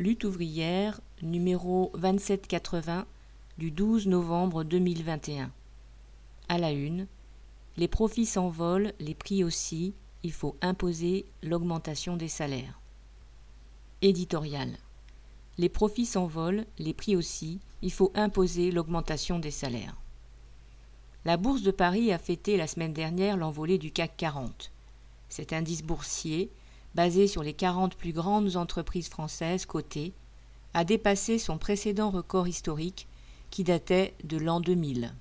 Lutte ouvrière, numéro 2780 du 12 novembre 2021. À la une, les profits s'envolent, les prix aussi, il faut imposer l'augmentation des salaires. Éditorial. Les profits s'envolent, les prix aussi, il faut imposer l'augmentation des salaires. La bourse de Paris a fêté la semaine dernière l'envolée du CAC 40. Cet indice boursier basé sur les 40 plus grandes entreprises françaises cotées, a dépassé son précédent record historique qui datait de l'an 2000.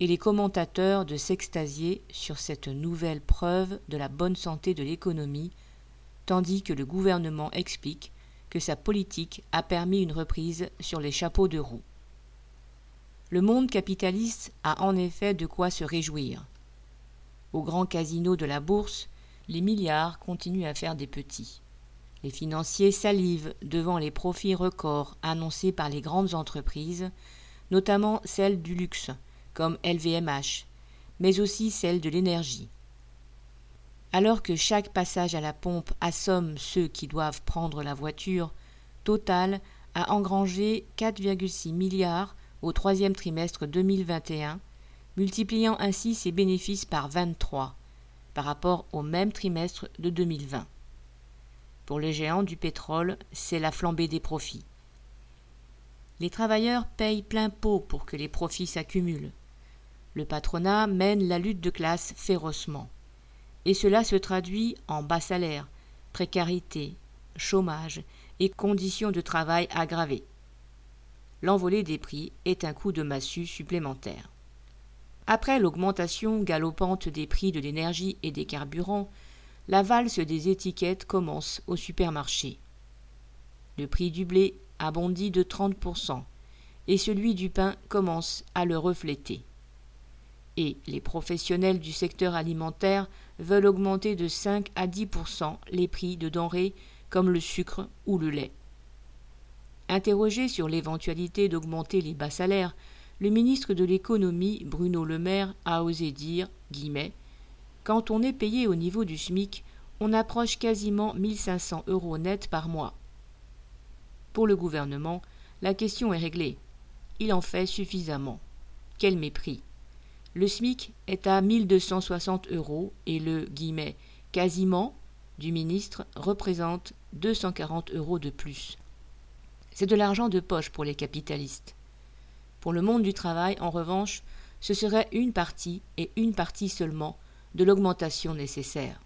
Et les commentateurs de s'extasier sur cette nouvelle preuve de la bonne santé de l'économie, tandis que le gouvernement explique que sa politique a permis une reprise sur les chapeaux de roue. Le monde capitaliste a en effet de quoi se réjouir. Au grand casino de la bourse, les milliards continuent à faire des petits. Les financiers salivent devant les profits records annoncés par les grandes entreprises, notamment celles du luxe, comme LVMH, mais aussi celles de l'énergie. Alors que chaque passage à la pompe assomme ceux qui doivent prendre la voiture, Total a engrangé 4,6 milliards au troisième trimestre 2021, multipliant ainsi ses bénéfices par 23 par rapport au même trimestre de 2020. Pour les géants du pétrole, c'est la flambée des profits. Les travailleurs payent plein pot pour que les profits s'accumulent. Le patronat mène la lutte de classe férocement. Et cela se traduit en bas salaire, précarité, chômage et conditions de travail aggravées. L'envolée des prix est un coup de massue supplémentaire. Après l'augmentation galopante des prix de l'énergie et des carburants, la valse des étiquettes commence au supermarché. Le prix du blé a bondi de 30% et celui du pain commence à le refléter. Et les professionnels du secteur alimentaire veulent augmenter de 5 à 10% les prix de denrées comme le sucre ou le lait. Interrogé sur l'éventualité d'augmenter les bas salaires, le ministre de l'économie, Bruno Le Maire, a osé dire guillemets, Quand on est payé au niveau du SMIC, on approche quasiment 1500 euros net par mois. Pour le gouvernement, la question est réglée. Il en fait suffisamment. Quel mépris. Le SMIC est à 1260 euros et le guillemets, quasiment du ministre représente 240 euros de plus. C'est de l'argent de poche pour les capitalistes. Pour le monde du travail, en revanche, ce serait une partie, et une partie seulement, de l'augmentation nécessaire.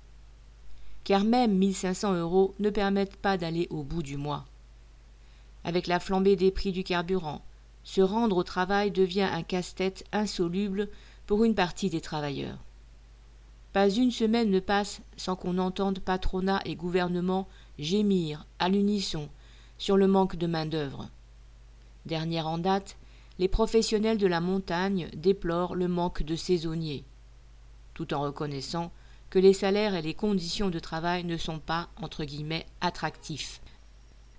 Car même 1500 euros ne permettent pas d'aller au bout du mois. Avec la flambée des prix du carburant, se rendre au travail devient un casse-tête insoluble pour une partie des travailleurs. Pas une semaine ne passe sans qu'on entende patronat et gouvernement gémir à l'unisson sur le manque de main-d'œuvre. Dernière en date, les professionnels de la montagne déplorent le manque de saisonniers, tout en reconnaissant que les salaires et les conditions de travail ne sont pas, entre guillemets, attractifs.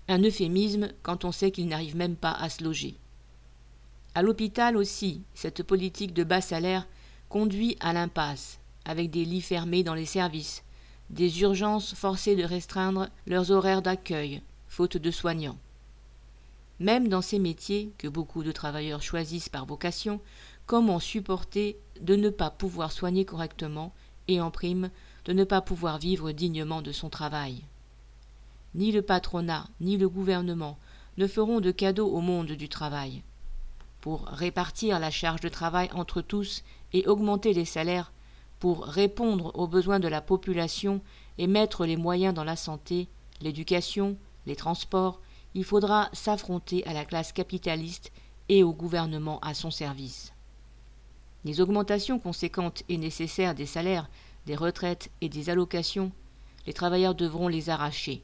Un euphémisme quand on sait qu'ils n'arrivent même pas à se loger. À l'hôpital aussi, cette politique de bas salaire conduit à l'impasse, avec des lits fermés dans les services, des urgences forcées de restreindre leurs horaires d'accueil, faute de soignants. Même dans ces métiers que beaucoup de travailleurs choisissent par vocation, comment supporter de ne pas pouvoir soigner correctement et en prime de ne pas pouvoir vivre dignement de son travail Ni le patronat, ni le gouvernement ne feront de cadeaux au monde du travail. Pour répartir la charge de travail entre tous et augmenter les salaires, pour répondre aux besoins de la population et mettre les moyens dans la santé, l'éducation, les transports, il faudra s'affronter à la classe capitaliste et au gouvernement à son service. Les augmentations conséquentes et nécessaires des salaires, des retraites et des allocations, les travailleurs devront les arracher.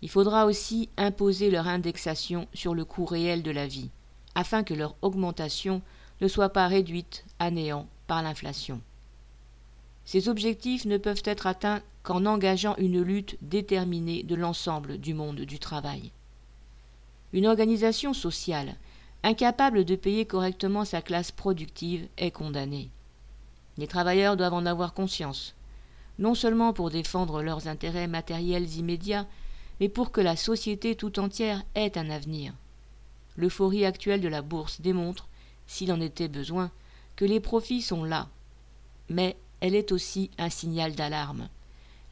Il faudra aussi imposer leur indexation sur le coût réel de la vie, afin que leur augmentation ne soit pas réduite à néant par l'inflation. Ces objectifs ne peuvent être atteints qu'en engageant une lutte déterminée de l'ensemble du monde du travail. Une organisation sociale, incapable de payer correctement sa classe productive, est condamnée. Les travailleurs doivent en avoir conscience, non seulement pour défendre leurs intérêts matériels immédiats, mais pour que la société tout entière ait un avenir. L'euphorie actuelle de la bourse démontre, s'il en était besoin, que les profits sont là. Mais elle est aussi un signal d'alarme.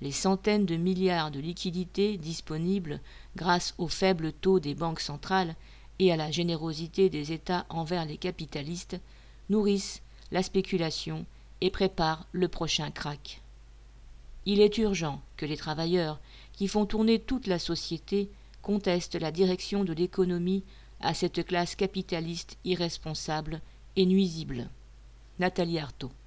Les centaines de milliards de liquidités disponibles grâce au faible taux des banques centrales et à la générosité des États envers les capitalistes nourrissent la spéculation et préparent le prochain krach. Il est urgent que les travailleurs, qui font tourner toute la société, contestent la direction de l'économie à cette classe capitaliste irresponsable et nuisible. Nathalie Arthaud